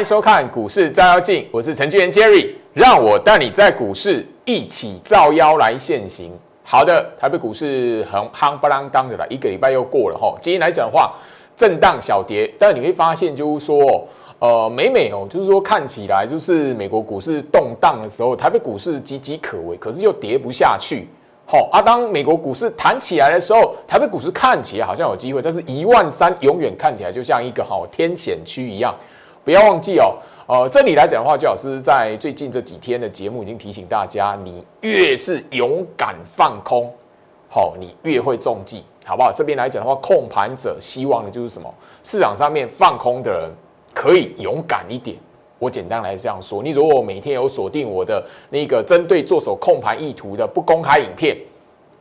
迎收看股市照妖镜，我是程序员 Jerry，让我带你在股市一起照妖来现行。好的，台北股市很夯不啷当的了，一个礼拜又过了哈。今天来讲的话，震荡小跌，但你会发现就是说，呃，美美哦，就是说看起来就是美国股市动荡的时候，台北股市岌岌可危，可是又跌不下去。好啊，当美国股市弹起来的时候，台北股市看起来好像有机会，但是一万三永远看起来就像一个好天险区一样。不要忘记哦，呃，这里来讲的话，最老师在最近这几天的节目已经提醒大家，你越是勇敢放空，好，你越会中计，好不好？这边来讲的话，控盘者希望的就是什么？市场上面放空的人可以勇敢一点。我简单来这样说，你如果每天有锁定我的那个针对做手控盘意图的不公开影片，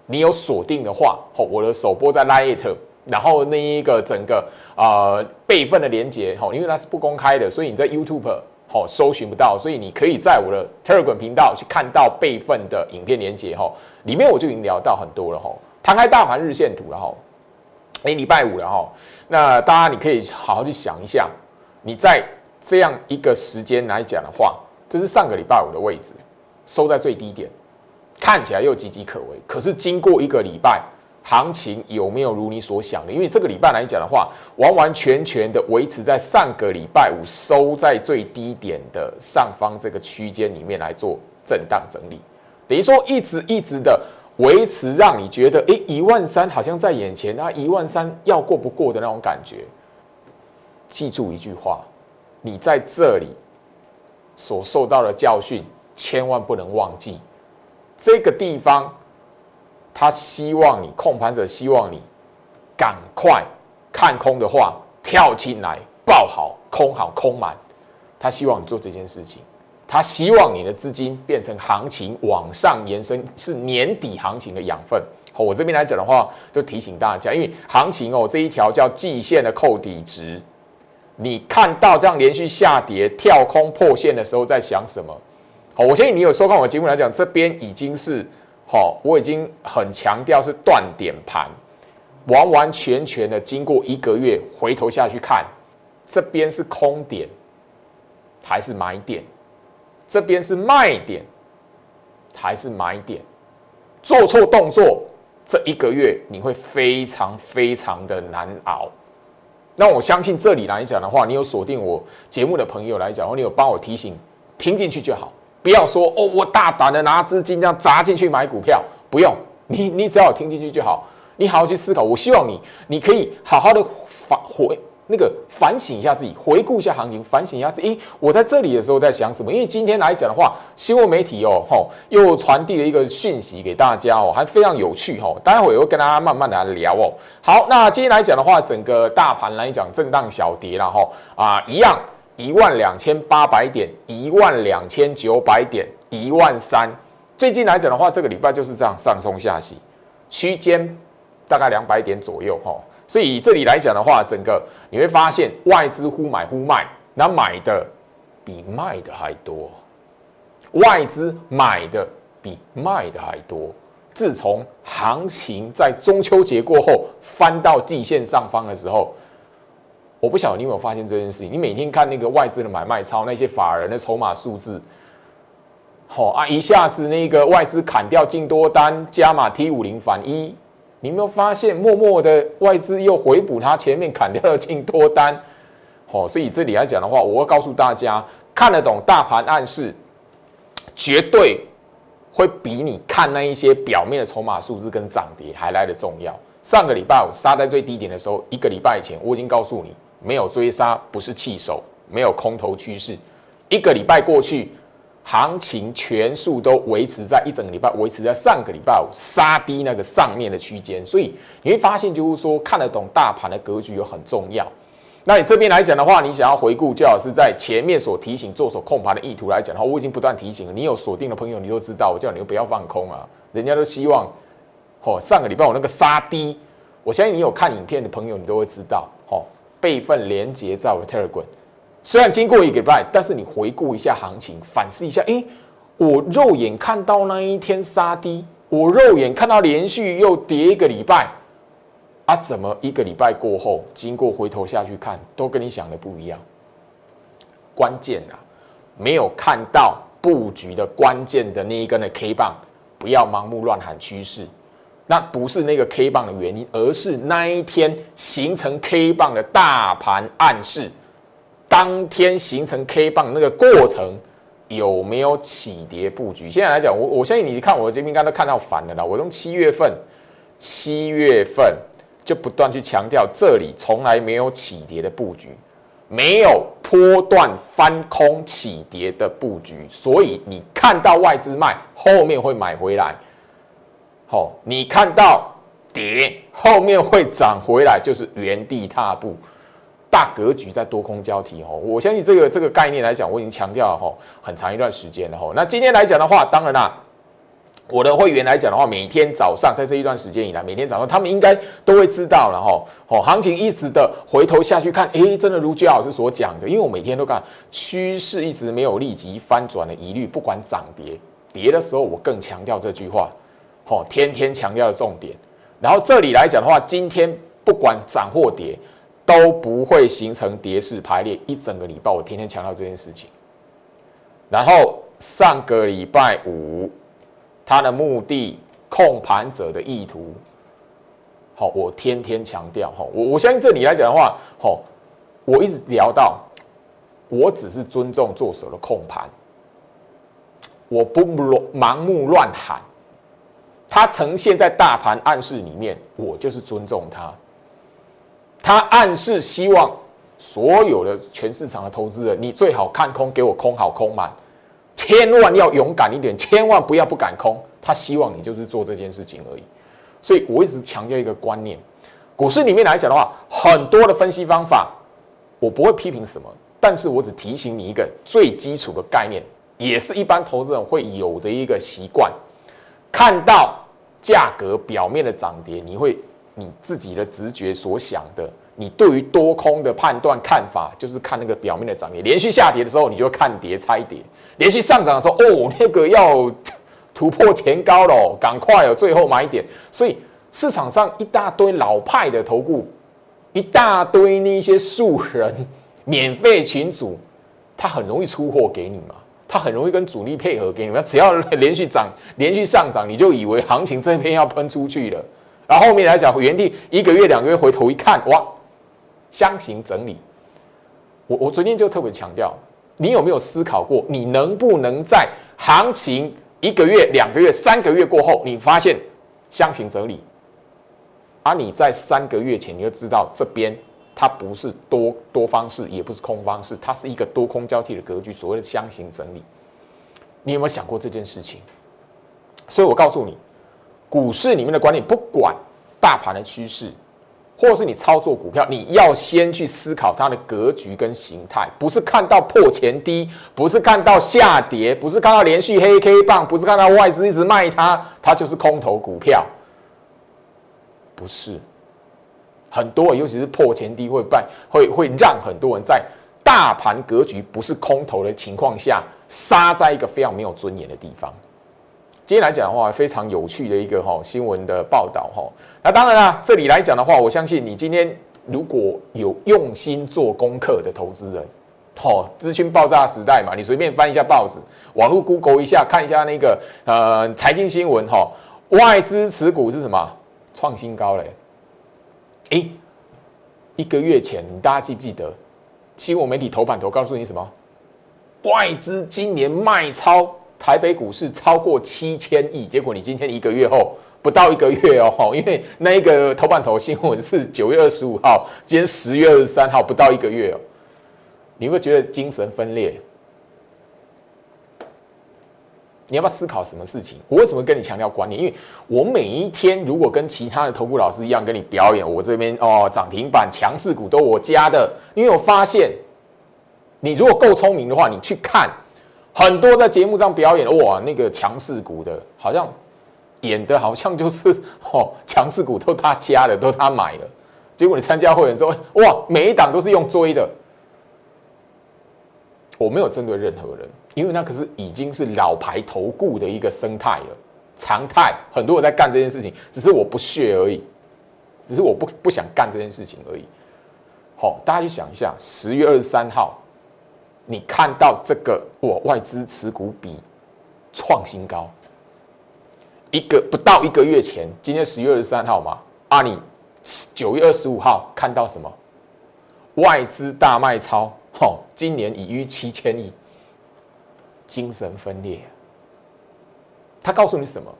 你有锁定的话，好，我的首播在 Lite，然后那一个整个呃备份的连接，吼，因为它是不公开的，所以你在 YouTube 吼搜寻不到，所以你可以在我的 Telegram 频道去看到备份的影片连接，吼，里面我就已经聊到很多了，吼，摊开大盘日线图了，吼，哎，礼拜五了，吼，那大家你可以好好去想一下，你在。这样一个时间来讲的话，这是上个礼拜五的位置，收在最低点，看起来又岌岌可危。可是经过一个礼拜，行情有没有如你所想的？因为这个礼拜来讲的话，完完全全的维持在上个礼拜五收在最低点的上方这个区间里面来做震荡整理，等于说一直一直的维持，让你觉得诶一万三好像在眼前，那一万三要过不过的那种感觉。记住一句话。你在这里所受到的教训，千万不能忘记。这个地方，他希望你控盘者希望你赶快看空的话，跳进来抱好空好空满。他希望你做这件事情，他希望你的资金变成行情往上延伸，是年底行情的养分。好，我这边来讲的话，就提醒大家，因为行情哦，这一条叫季线的扣底值。你看到这样连续下跌、跳空破线的时候，在想什么？好，我相信你有收看我的节目来讲，这边已经是好，我已经很强调是断点盘，完完全全的经过一个月回头下去看，这边是空点还是买点？这边是卖点还是买点？做错动作，这一个月你会非常非常的难熬。那我相信这里来讲的话，你有锁定我节目的朋友来讲，或你有帮我提醒，听进去就好，不要说哦，我大胆的拿资金这样砸进去买股票，不用，你你只要听进去就好，你好好去思考。我希望你，你可以好好的反回。那个反省一下自己，回顾一下行情，反省一下自己。我在这里的时候在想什么？因为今天来讲的话，新闻媒体哦，吼，又传递了一个讯息给大家哦，还非常有趣哈。待会儿会跟大家慢慢的来聊哦。好，那今天来讲的话，整个大盘来讲震荡小跌了哈啊，一样一万两千八百点，一万两千九百点，一万三。最近来讲的话，这个礼拜就是这样上冲下洗，区间大概两百点左右哈。所以这里来讲的话，整个你会发现外资忽买忽卖，那买的比卖的还多，外资买的比卖的还多。自从行情在中秋节过后翻到季线上方的时候，我不晓得你有没有发现这件事情。你每天看那个外资的买卖超，那些法人的筹码数字，好啊，一下子那个外资砍掉进多单，加码 T 五零反一。你有没有发现，默默的外资又回补它前面砍掉了净多单，好，所以这里来讲的话，我会告诉大家，看得懂大盘暗示，绝对会比你看那一些表面的筹码数字跟涨跌还来的重要。上个礼拜五杀在最低点的时候，一个礼拜前我已经告诉你，没有追杀不是弃手，没有空头趋势。一个礼拜过去。行情全数都维持在一整个礼拜，维持在上个礼拜五杀低那个上面的区间，所以你会发现，就是说看得懂大盘的格局有很重要。那你这边来讲的话，你想要回顾，最好是在前面所提醒做手控盘的意图来讲的话，我已经不断提醒了。你有锁定的朋友，你都知道，我叫你不要放空啊。人家都希望，哦，上个礼拜我那个杀低，我相信你有看影片的朋友，你都会知道，备份连接在我的 Telegram。虽然经过一个礼拜，但是你回顾一下行情，反思一下，诶，我肉眼看到那一天杀低，我肉眼看到连续又跌一个礼拜，啊，怎么一个礼拜过后，经过回头下去看，都跟你想的不一样？关键啊，没有看到布局的关键的那一根的 K 棒，不要盲目乱喊趋势。那不是那个 K 棒的原因，而是那一天形成 K 棒的大盘暗示，当天形成 K 棒那个过程有没有起跌布局？现在来讲，我我相信你看我的节目应该都看到烦了啦。我从七月份，七月份就不断去强调，这里从来没有起跌的布局。没有波段翻空起跌的布局，所以你看到外资卖，后面会买回来。好，你看到跌，后面会涨回来，就是原地踏步。大格局在多空交替。哦，我相信这个这个概念来讲，我已经强调了哈，很长一段时间了哈。那今天来讲的话，当然啦。我的会员来讲的话，每天早上在这一段时间以来，每天早上他们应该都会知道了哈。哦，行情一直的回头下去看，诶，真的如姜老师所讲的，因为我每天都看趋势一直没有立即翻转的疑虑，不管涨跌，跌的时候我更强调这句话，哦，天天强调的重点。然后这里来讲的话，今天不管涨或跌，都不会形成跌势排列。一整个礼拜我天天强调这件事情。然后上个礼拜五。他的目的，控盘者的意图，好，我天天强调，哈，我我相信这里来讲的话，好，我一直聊到，我只是尊重做手的控盘，我不乱盲目乱喊，他呈现在大盘暗示里面，我就是尊重他，他暗示希望所有的全市场的投资人，你最好看空，给我空好空满。千万要勇敢一点，千万不要不敢空。他希望你就是做这件事情而已。所以我一直强调一个观念：股市里面来讲的话，很多的分析方法，我不会批评什么，但是我只提醒你一个最基础的概念，也是一般投资人会有的一个习惯。看到价格表面的涨跌，你会你自己的直觉所想的。你对于多空的判断看法，就是看那个表面的涨跌。连续下跌的时候，你就看跌猜跌；连续上涨的时候，哦，那个要突破前高了，赶快有最后买点。所以市场上一大堆老派的投顾，一大堆那些素人免费群主，他很容易出货给你嘛，它很容易跟主力配合给你们。只要连续涨、连续上涨，你就以为行情这边要喷出去了。然后后面来讲，原地一个月、两个月回头一看，哇！箱型整理，我我昨天就特别强调，你有没有思考过，你能不能在行情一个月、两个月、三个月过后，你发现箱型整理，而你在三个月前你就知道这边它不是多多方式，也不是空方式，它是一个多空交替的格局，所谓的箱型整理，你有没有想过这件事情？所以我告诉你，股市里面的观念，不管大盘的趋势。或者是你操作股票，你要先去思考它的格局跟形态，不是看到破前低，不是看到下跌，不是看到连续黑 K 棒，不是看到外资一直卖它，它就是空头股票。不是，很多尤其是破前低会败，会会让很多人在大盘格局不是空头的情况下，杀在一个非常没有尊严的地方。今天来讲的话，非常有趣的一个哈新闻的报道哈。那当然啦，这里来讲的话，我相信你今天如果有用心做功课的投资人，哦，资讯爆炸时代嘛，你随便翻一下报纸，网络 Google 一下，看一下那个呃财经新闻哈，外资持股是什么创新高嘞？哎，一个月前，你大家记不记得新闻媒体头版头告诉你什么？外资今年卖超。台北股市超过七千亿，结果你今天一个月后不到一个月哦，因为那一个头版头新闻是九月二十五号，今天十月二十三号，不到一个月哦，你会觉得精神分裂？你要不要思考什么事情？我为什么跟你强调观念？因为我每一天如果跟其他的投顾老师一样跟你表演，我这边哦涨停板强势股都我加的，因为我发现你如果够聪明的话，你去看。很多在节目上表演哇，那个强势股的，好像演的好像就是哦，强势股都他加的，都他买的。结果你参加会员之后，哇，每一档都是用追的。我没有针对任何人，因为那可是已经是老牌投顾的一个生态了，常态。很多人在干这件事情，只是我不屑而已，只是我不不想干这件事情而已。好，大家去想一下，十月二十三号。你看到这个我外资持股比创新高，一个不到一个月前，今天十月二十三号嘛，啊，你九月二十五号看到什么？外资大卖超，吼，今年已逾七千亿，精神分裂。他告诉你什么？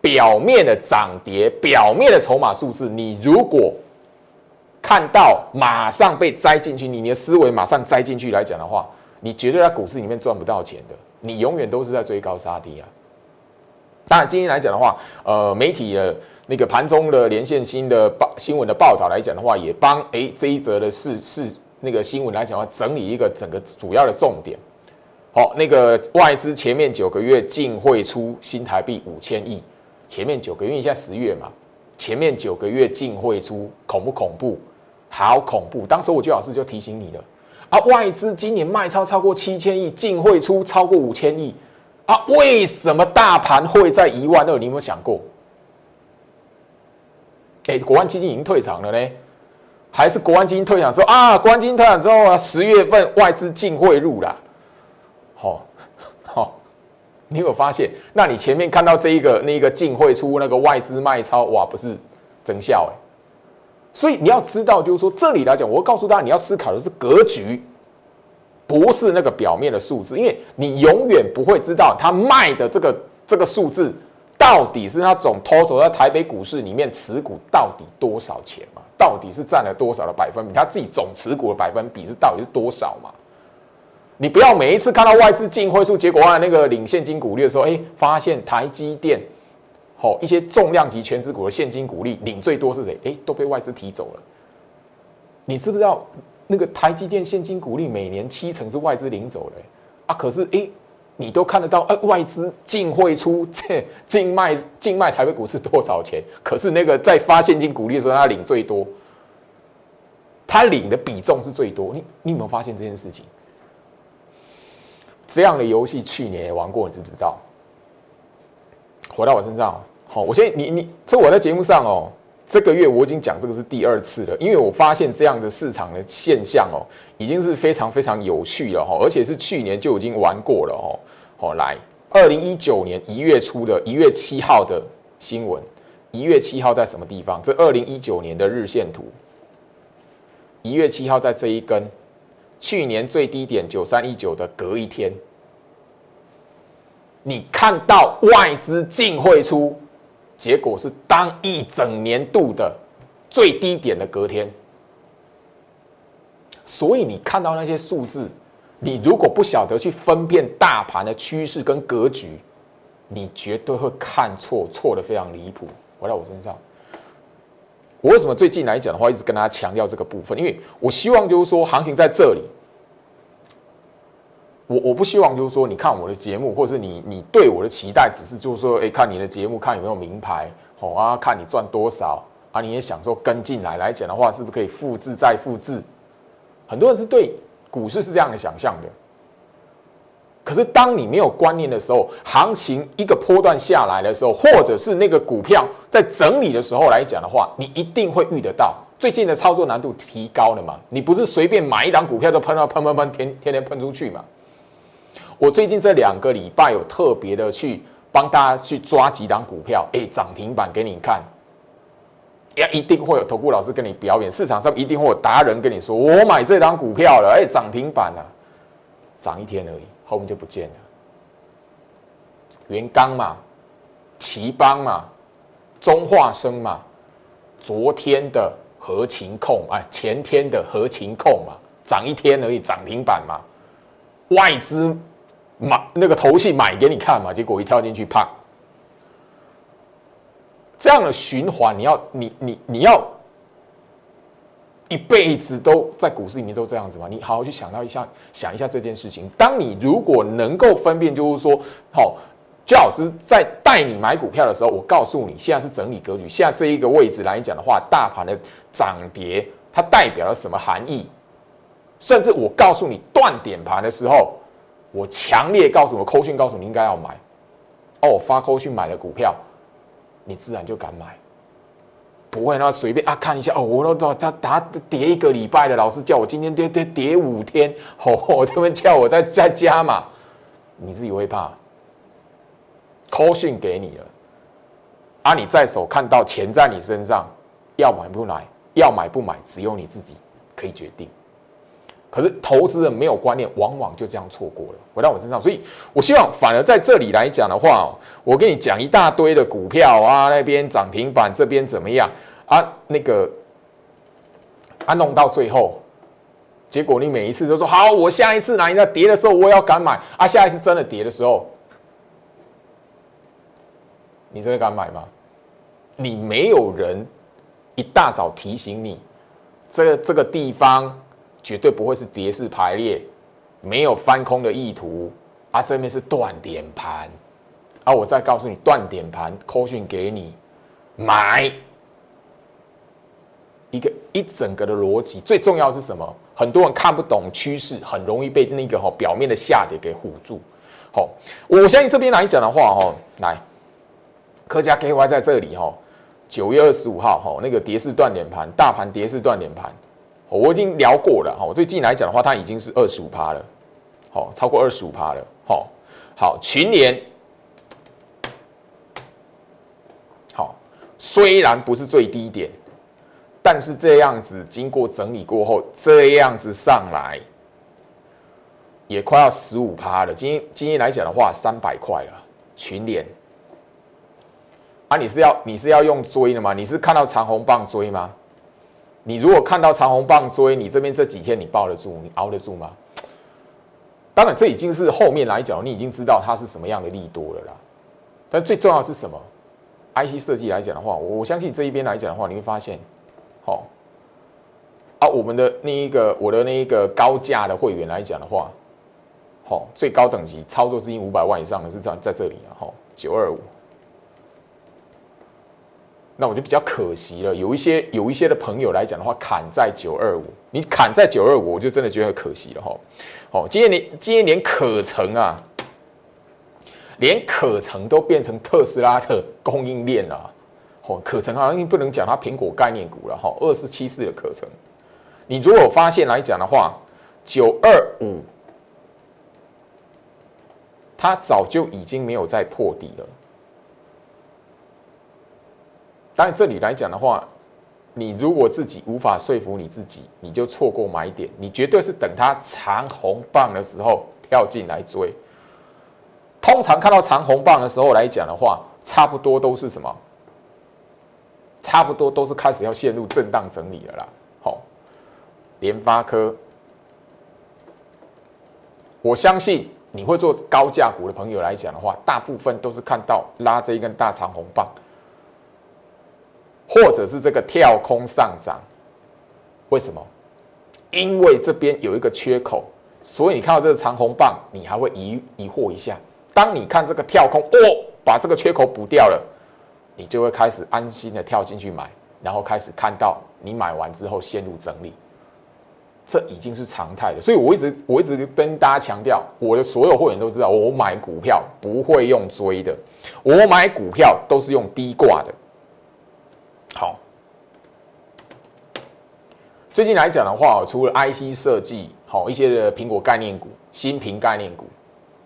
表面的涨跌，表面的筹码数字，你如果看到马上被栽进去，你你的思维马上栽进去来讲的话，你绝对在股市里面赚不到钱的，你永远都是在追高杀低啊。当然，今天来讲的话，呃，媒体的那个盘中的连线新的报新闻的报道来讲的话，也帮哎这一则的事事那个新闻来讲的话，整理一个整个主要的重点。好，那个外资前面九个月净汇出新台币五千亿，前面九个月，现在十月嘛，前面九个月净汇出恐不恐怖？好恐怖！当时我就老师就提醒你了啊，外资今年卖超超过七千亿，净汇出超过五千亿。啊，为什么大盘会在一万二？你有没有想过？哎，国安基金已经退场了呢，还是国安基金退场之后啊？国安基金退场之后啊，十月份外资净汇入了，好，好，你有发现？那你前面看到这一个那个净汇出那个外资卖超，哇，不是增效哎。所以你要知道，就是说这里来讲，我告诉大家，你要思考的是格局，不是那个表面的数字，因为你永远不会知道他卖的这个这个数字到底是他总脱手在台北股市里面持股到底多少钱嘛？到底是占了多少的百分比？他自己总持股的百分比是到底是多少嘛？你不要每一次看到外资进汇出，结果啊那个领现金股利的时候，哎，发现台积电。好，一些重量级全资股的现金股利领最多是谁？哎，都被外资提走了。你知不知道那个台积电现金股利每年七成是外资领走的啊？可是哎，你都看得到，呃，外资净汇出 这净卖净卖台北股市多少钱？可是那个在发现金股利的时候，他领最多，他领的比重是最多。你你有没有发现这件事情？这样的游戏去年也玩过，你知不知道？回到我身上。好，我先你你这我在节目上哦，这个月我已经讲这个是第二次了，因为我发现这样的市场的现象哦，已经是非常非常有趣了哈，而且是去年就已经玩过了哦。好，来，二零一九年一月初的一月七号的新闻，一月七号在什么地方？这二零一九年的日线图，一月七号在这一根，去年最低点九三一九的隔一天，你看到外资净汇出。结果是当一整年度的最低点的隔天，所以你看到那些数字，你如果不晓得去分辨大盘的趋势跟格局，你绝对会看错，错的非常离谱。回到我身上，我为什么最近来讲的话，一直跟大家强调这个部分？因为我希望就是说，行情在这里。我我不希望就是说，你看我的节目，或者是你你对我的期待，只是就是说，哎，看你的节目，看有没有名牌，好啊，看你赚多少啊，你也想说跟进来来讲的话，是不是可以复制再复制？很多人是对股市是这样的想象的。可是当你没有观念的时候，行情一个波段下来的时候，或者是那个股票在整理的时候来讲的话，你一定会遇得到。最近的操作难度提高了嘛？你不是随便买一档股票就喷到喷喷喷，天天天喷出去嘛？我最近这两个礼拜有特别的去帮大家去抓几档股票，哎，涨停板给你看，呀，一定会有投顾老师跟你表演，市场上一定会有达人跟你说，我买这档股票了，哎，涨停板了，涨一天而已，后面就不见了。元刚嘛，奇邦嘛，中化生嘛，昨天的合情控，哎，前天的合情控嘛，涨一天而已，涨停板嘛，外资。买那个头戏买给你看嘛，结果一跳进去，啪！这样的循环，你要你你你要一辈子都在股市里面都这样子吗？你好好去想到一下，想一下这件事情。当你如果能够分辨，就是说，好，焦老师在带你买股票的时候，我告诉你，现在是整理格局，现在这一个位置来讲的话，大盘的涨跌它代表了什么含义？甚至我告诉你断点盘的时候。我强烈告诉我，扣讯告诉你应该要买，哦，我发扣讯买的股票，你自然就敢买。不会，那随便啊看一下哦，我都他他跌一个礼拜的，老师叫我今天跌跌跌五天，哦，这边叫我再再加嘛，你自己会怕。call 讯给你了，啊，你在手看到钱在你身上，要买不买，要买不买，只有你自己可以决定。可是投资人没有观念，往往就这样错过了。回到我身上，所以我希望反而在这里来讲的话，我跟你讲一大堆的股票啊，那边涨停板，这边怎么样啊？那个啊，弄到最后，结果你每一次都说好，我下一次哪一个跌的时候，我要敢买啊。下一次真的跌的时候，你真的敢买吗？你没有人一大早提醒你，这个这个地方。绝对不会是跌势排列，没有翻空的意图啊！这边是断点盘啊！我再告诉你，断点盘扣讯给你买一个一整个的逻辑，最重要是什么？很多人看不懂趋势，很容易被那个哈表面的下跌给唬住。好，我相信这边来讲的话，哈，来，科家 K Y 在这里哈，九月二十五号哈，那个跌势断点盘，大盘跌势断点盘。我已经聊过了哈，最近来讲的话，它已经是二十五趴了，好，超过二十五趴了，好，好，群联，好，虽然不是最低点，但是这样子经过整理过后，这样子上来，也快要十五趴了。今今天来讲的话，三百块了，群联，啊，你是要你是要用追的吗？你是看到长红棒追吗？你如果看到长红棒追你这边这几天你抱得住你熬得住吗？当然这已经是后面来讲你已经知道它是什么样的利多了啦。但最重要是什么？IC 设计来讲的话，我相信这一边来讲的话，你会发现，好啊，我们的那一个我的那一个高价的会员来讲的话，好最高等级操作资金五百万以上的是在在这里啊，好九二五。那我就比较可惜了，有一些有一些的朋友来讲的话，砍在九二五，你砍在九二五，我就真的觉得可惜了哈。好，今天连今天连可成啊，连可成都变成特斯拉的供应链了。哦，可成好像不能讲它苹果概念股了哈。二十七四的可成，你如果发现来讲的话，九二五，它早就已经没有再破底了。但，这里来讲的话，你如果自己无法说服你自己，你就错过买点。你绝对是等它长红棒的时候跳进来追。通常看到长红棒的时候来讲的话，差不多都是什么？差不多都是开始要陷入震荡整理了啦。好，联发科，我相信你会做高价股的朋友来讲的话，大部分都是看到拉这一根大长红棒。或者是这个跳空上涨，为什么？因为这边有一个缺口，所以你看到这个长红棒，你还会疑疑惑一下。当你看这个跳空，哦，把这个缺口补掉了，你就会开始安心的跳进去买，然后开始看到你买完之后陷入整理，这已经是常态了。所以我一直我一直跟大家强调，我的所有会员都知道，我买股票不会用追的，我买股票都是用低挂的。好，最近来讲的话，除了 IC 设计，好一些的苹果概念股、新苹概念股，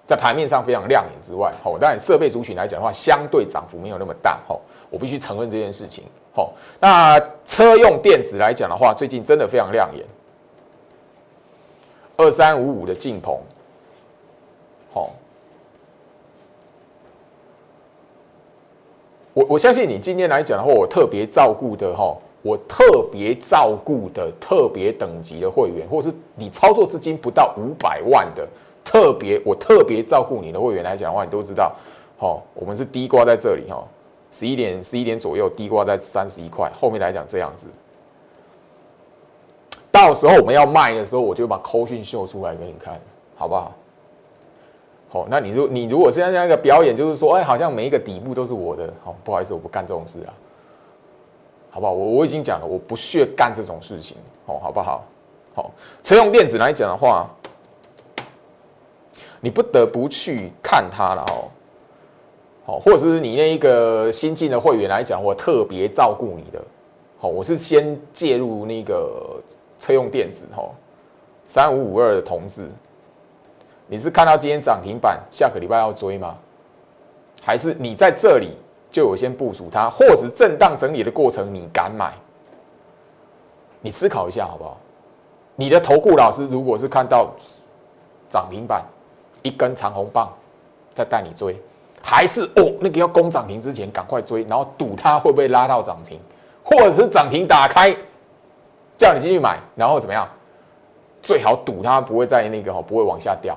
在盘面上非常亮眼之外，好，当然设备族群来讲的话，相对涨幅没有那么大，好，我必须承认这件事情。好，那车用电子来讲的话，最近真的非常亮眼，二三五五的进鹏，我我相信你今天来讲的话，我特别照顾的哈，我特别照顾的特别等级的会员，或者是你操作资金不到五百万的特别，我特别照顾你的会员来讲的话，你都知道，好，我们是低挂在这里哈，十一点十一点左右低挂在三十一块，后面来讲这样子，到时候我们要卖的时候，我就把扣讯秀出来给你看，好不好？哦，那你如你如果现在这样一个表演，就是说，哎，好像每一个底部都是我的，好，不好意思，我不干这种事啊，好不好？我我已经讲了，我不屑干这种事情，哦，好不好？好，车用电子来讲的话，你不得不去看它了哦，好，或者是你那一个新进的会员来讲，我特别照顾你的，好，我是先介入那个车用电子，哈，三五五二的同志，你是看到今天涨停板，下个礼拜要追吗？还是你在这里就有先部署它，或者震荡整理的过程你敢买？你思考一下好不好？你的投顾老师如果是看到涨停板一根长红棒，再带你追，还是哦那个要攻涨停之前赶快追，然后赌它会不会拉到涨停，或者是涨停打开叫你进去买，然后怎么样？最好赌它不会在那个哈不会往下掉。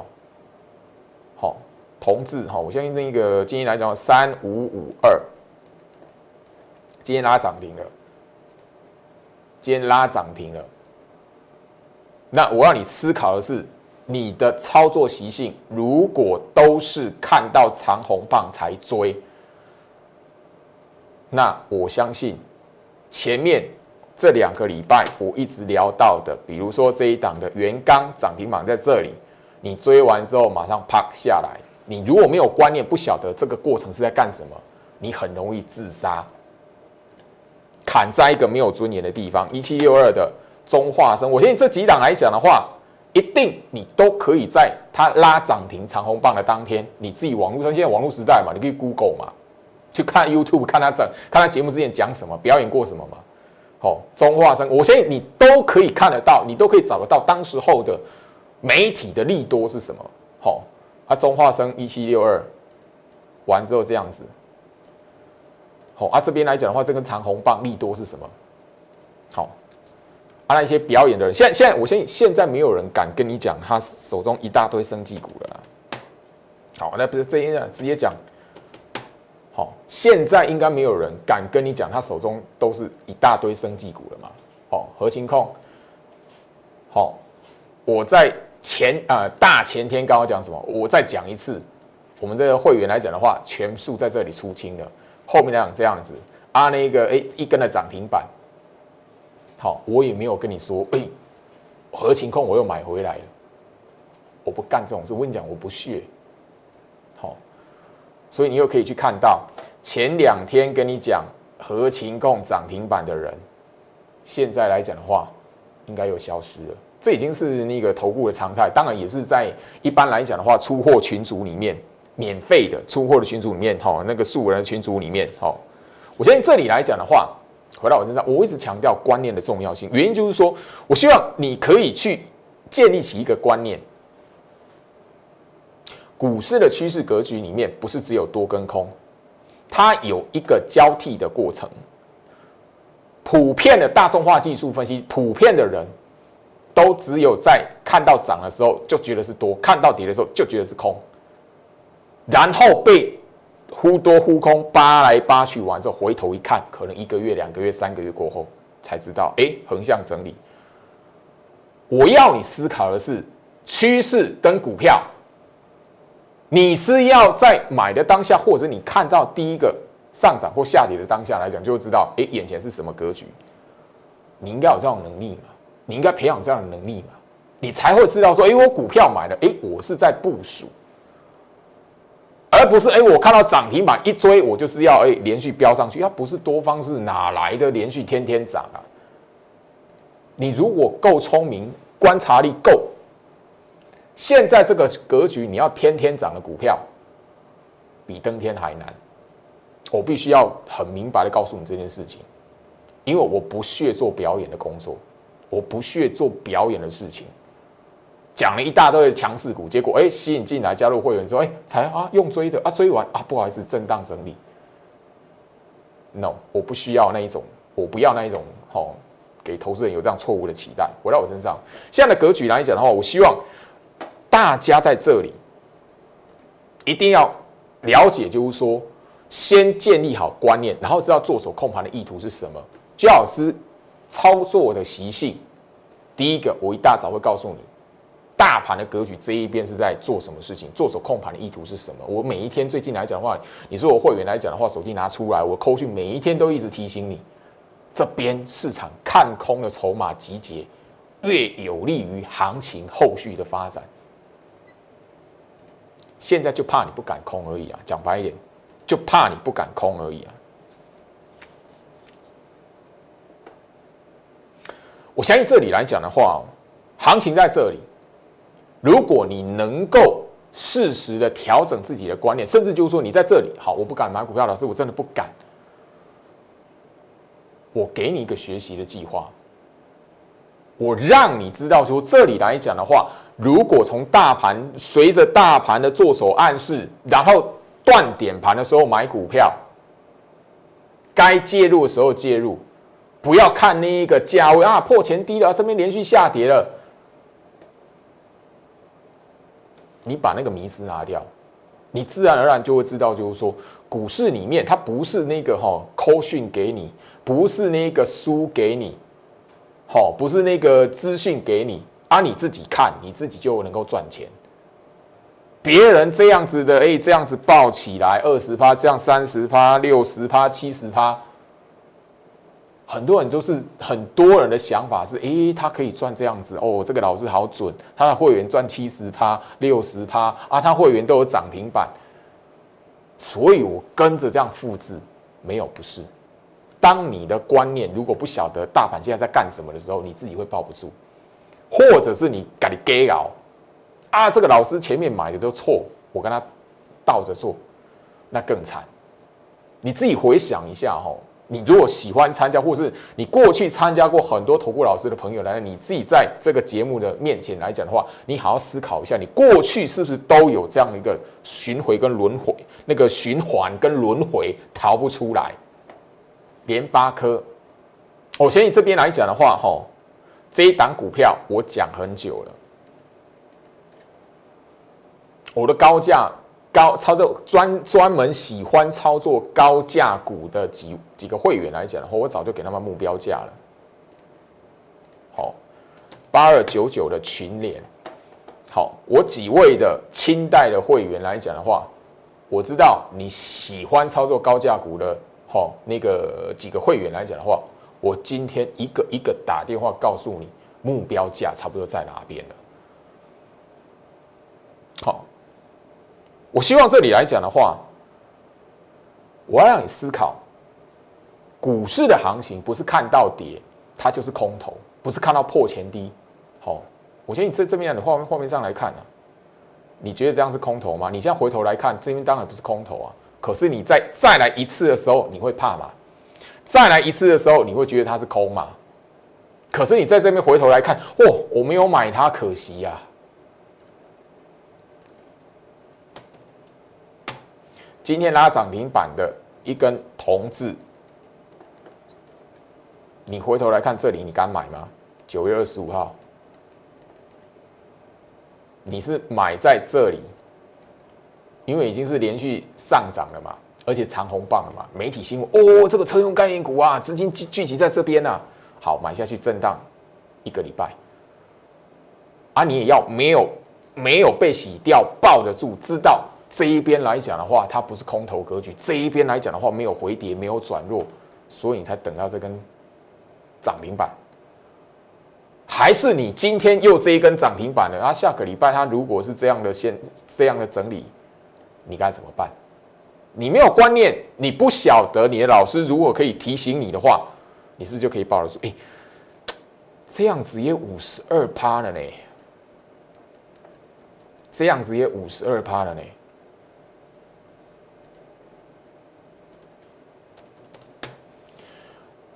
同志哈，我相信那个今天来讲三五五二，今天拉涨停了。今天拉涨停了，那我让你思考的是，你的操作习性如果都是看到长红棒才追，那我相信前面这两个礼拜我一直聊到的，比如说这一档的原钢涨停板在这里，你追完之后马上啪下来，你如果没有观念，不晓得这个过程是在干什么，你很容易自杀。砍在一个没有尊严的地方，一七六二的中化生，我相信这几档来讲的话，一定你都可以在它拉涨停长红棒的当天，你自己网络上现在网络时代嘛，你可以 Google 嘛，去看 YouTube 看他整看他节目之前讲什么，表演过什么嘛。好，中化生，我相信你都可以看得到，你都可以找得到当时候的媒体的利多是什么。好，啊，中化生一七六二完之后这样子。好啊，这边来讲的话，这根长红棒利多是什么？好，啊，那一些表演的人，现现在，我相信现在没有人敢跟你讲他手中一大堆生技股了。好，那不是这样直接讲。好，现在应该没有人敢跟你讲他手中都是一大堆生技股了嘛？好，核心控。好，我在前啊大前天刚刚讲什么？我再讲一次，我们这个会员来讲的话，全数在这里出清了。后面来讲这样子啊，那个哎一根的涨停板，好，我也没有跟你说哎，合情控我又买回来了，我不干这种事，我跟你讲我不屑，好，所以你又可以去看到前两天跟你讲合情控涨停板的人，现在来讲的话，应该又消失了，这已经是那个头部的常态，当然也是在一般来讲的话，出货群组里面。免费的出货的群组里面，哈，那个素人群组里面，哈，我现在这里来讲的话，回到我身上，我一直强调观念的重要性。原因就是说，我希望你可以去建立起一个观念：股市的趋势格局里面，不是只有多跟空，它有一个交替的过程。普遍的大众化技术分析，普遍的人都只有在看到涨的时候就觉得是多，看到跌的时候就觉得是空。然后被忽多忽空扒来扒去完之后，回头一看，可能一个月、两个月、三个月过后才知道，哎，横向整理。我要你思考的是趋势跟股票，你是要在买的当下，或者你看到第一个上涨或下跌的当下来讲，就知道，哎，眼前是什么格局。你应该有这种能力嘛？你应该培养这样的能力嘛？你才会知道说，哎，我股票买了，哎，我是在部署。而不是哎，我看到涨停板一追，我就是要哎连续飙上去。它不是多方是哪来的连续天天涨啊？你如果够聪明，观察力够，现在这个格局，你要天天涨的股票，比登天还难。我必须要很明白的告诉你这件事情，因为我不屑做表演的工作，我不屑做表演的事情。讲了一大堆的强势股，结果哎吸引进来加入会员之后，哎才啊用追的啊追完啊不好意思震荡整理。No，我不需要那一种，我不要那一种，好给投资人有这样错误的期待。回到我身上，现在的格局来讲的话，我希望大家在这里一定要了解，就是说先建立好观念，然后知道做手控盘的意图是什么。居老师操作的习性，第一个我一大早会告诉你。大盘的格局这一边是在做什么事情？做手控盘的意图是什么？我每一天最近来讲的话，你说我会员来讲的话，手机拿出来，我扣去每一天都一直提醒你，这边市场看空的筹码集结，越有利于行情后续的发展。现在就怕你不敢空而已啊！讲白一点，就怕你不敢空而已啊！我相信这里来讲的话，行情在这里，如果你能够适时的调整自己的观念，甚至就是说你在这里好，我不敢买股票，老师我真的不敢。我给你一个学习的计划，我让你知道说这里来讲的话，如果从大盘随着大盘的做手暗示，然后断点盘的时候买股票，该介入的时候介入，不要看那一个价位啊破前低了，这边连续下跌了，你把那个迷失拿掉，你自然而然就会知道，就是说股市里面它不是那个哈扣讯给你。不是那个书给你，好，不是那个资讯给你，啊，你自己看，你自己就能够赚钱。别人这样子的，哎，这样子抱起来二十趴，这样三十趴、六十趴、七十趴，很多人都是很多人的想法是，诶，他可以赚这样子哦，这个老师好准，他的会员赚七十趴、六十趴啊，他会员都有涨停板，所以我跟着这样复制，没有不是。当你的观念如果不晓得大盘现在在干什么的时候，你自己会抱不住，或者是你赶紧 get 啊，这个老师前面买的都错，我跟他倒着做，那更惨。你自己回想一下哈，你如果喜欢参加，或是你过去参加过很多投顾老师的朋友来，你自己在这个节目的面前来讲的话，你好好思考一下，你过去是不是都有这样的一个循回跟轮回，那个循环跟轮回逃不出来。联发科，我先以这边来讲的话，哈，这一档股票我讲很久了。我的高价高操作专专门喜欢操作高价股的几几个会员来讲的话，我早就给他们目标价了。好，八二九九的群联，好，我几位的清代的会员来讲的话，我知道你喜欢操作高价股的。好，那个几个会员来讲的话，我今天一个一个打电话告诉你目标价差不多在哪边了。好，我希望这里来讲的话，我要让你思考，股市的行情不是看到跌它就是空头，不是看到破前低。好，我觉得你这这边的画画面上来看呢，你觉得这样是空头吗？你现在回头来看，这边当然不是空头啊。可是你再再来一次的时候，你会怕吗？再来一次的时候，你会觉得它是空吗？可是你在这边回头来看，哦，我没有买它，可惜呀。今天拉涨停板的一根铜字，你回头来看这里，你敢买吗？九月二十五号，你是买在这里。因为已经是连续上涨了嘛，而且长红棒了嘛，媒体新闻哦，这个车用概念股啊，资金聚聚集在这边呢，好买下去震荡一个礼拜，啊，你也要没有没有被洗掉，抱得住，知道这一边来讲的话，它不是空头格局，这一边来讲的话，没有回跌，没有转弱，所以你才等到这根涨停板，还是你今天又这一根涨停板了，啊，下个礼拜它如果是这样的现这样的整理。你该怎么办？你没有观念，你不晓得你的老师如果可以提醒你的话，你是不是就可以抱得住？哎，这样子也五十二趴了呢，这样子也五十二趴了呢。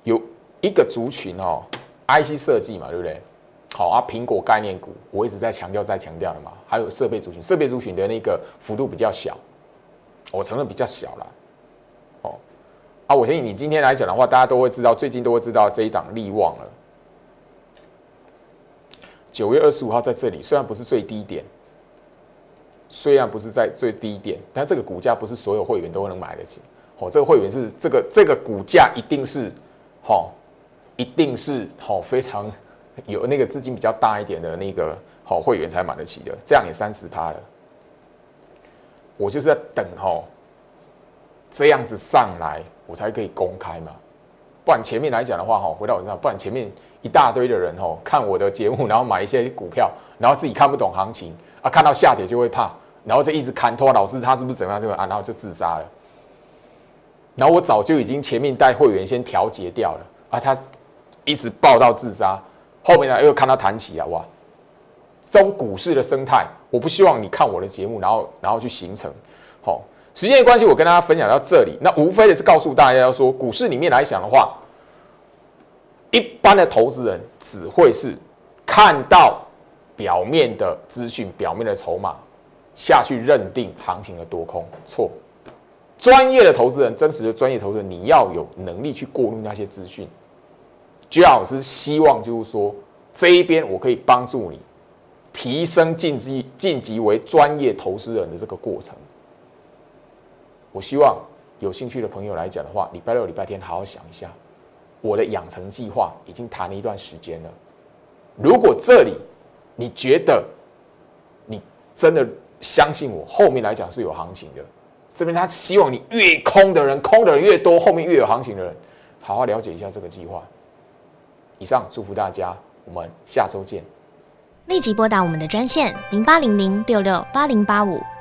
有一个族群哦，IC 设计嘛，对不对？好啊，苹果概念股，我一直在强调，在强调的嘛。还有设备族群，设备族群的那个幅度比较小，我承认比较小了。哦，啊，我相信你今天来讲的话，大家都会知道，最近都会知道这一档利旺了。九月二十五号在这里，虽然不是最低点，虽然不是在最低点，但这个股价不是所有会员都能买得起。哦，这个会员是这个这个股价一定是，好，一定是好非常。有那个资金比较大一点的那个好会员才买得起的，这样也三十趴了。我就是在等哈，这样子上来我才可以公开嘛。不然前面来讲的话哈，回到我身上，不然前面一大堆的人哈看我的节目，然后买一些股票，然后自己看不懂行情啊，看到下跌就会怕，然后就一直看托老师他是不是怎么样这个啊，然后就自杀了。然后我早就已经前面带会员先调节掉了啊，他一直报到自杀。后面呢又看他谈起啊，哇，这种股市的生态，我不希望你看我的节目，然后然后去形成。好，时间的关系，我跟大家分享到这里。那无非的是告诉大家，要说股市里面来讲的话，一般的投资人只会是看到表面的资讯、表面的筹码下去认定行情的多空错。专业的投资人，真实的专业投资人，你要有能力去过滤那些资讯。居老师希望就是说，这一边我可以帮助你提升晋级晋级为专业投资人的这个过程。我希望有兴趣的朋友来讲的话，礼拜六、礼拜天好好想一下，我的养成计划已经谈了一段时间了。如果这里你觉得你真的相信我，后面来讲是有行情的。这边他希望你越空的人，空的人越多，后面越有行情的人，好好了解一下这个计划。以上祝福大家，我们下周见。立即拨打我们的专线零八零零六六八零八五。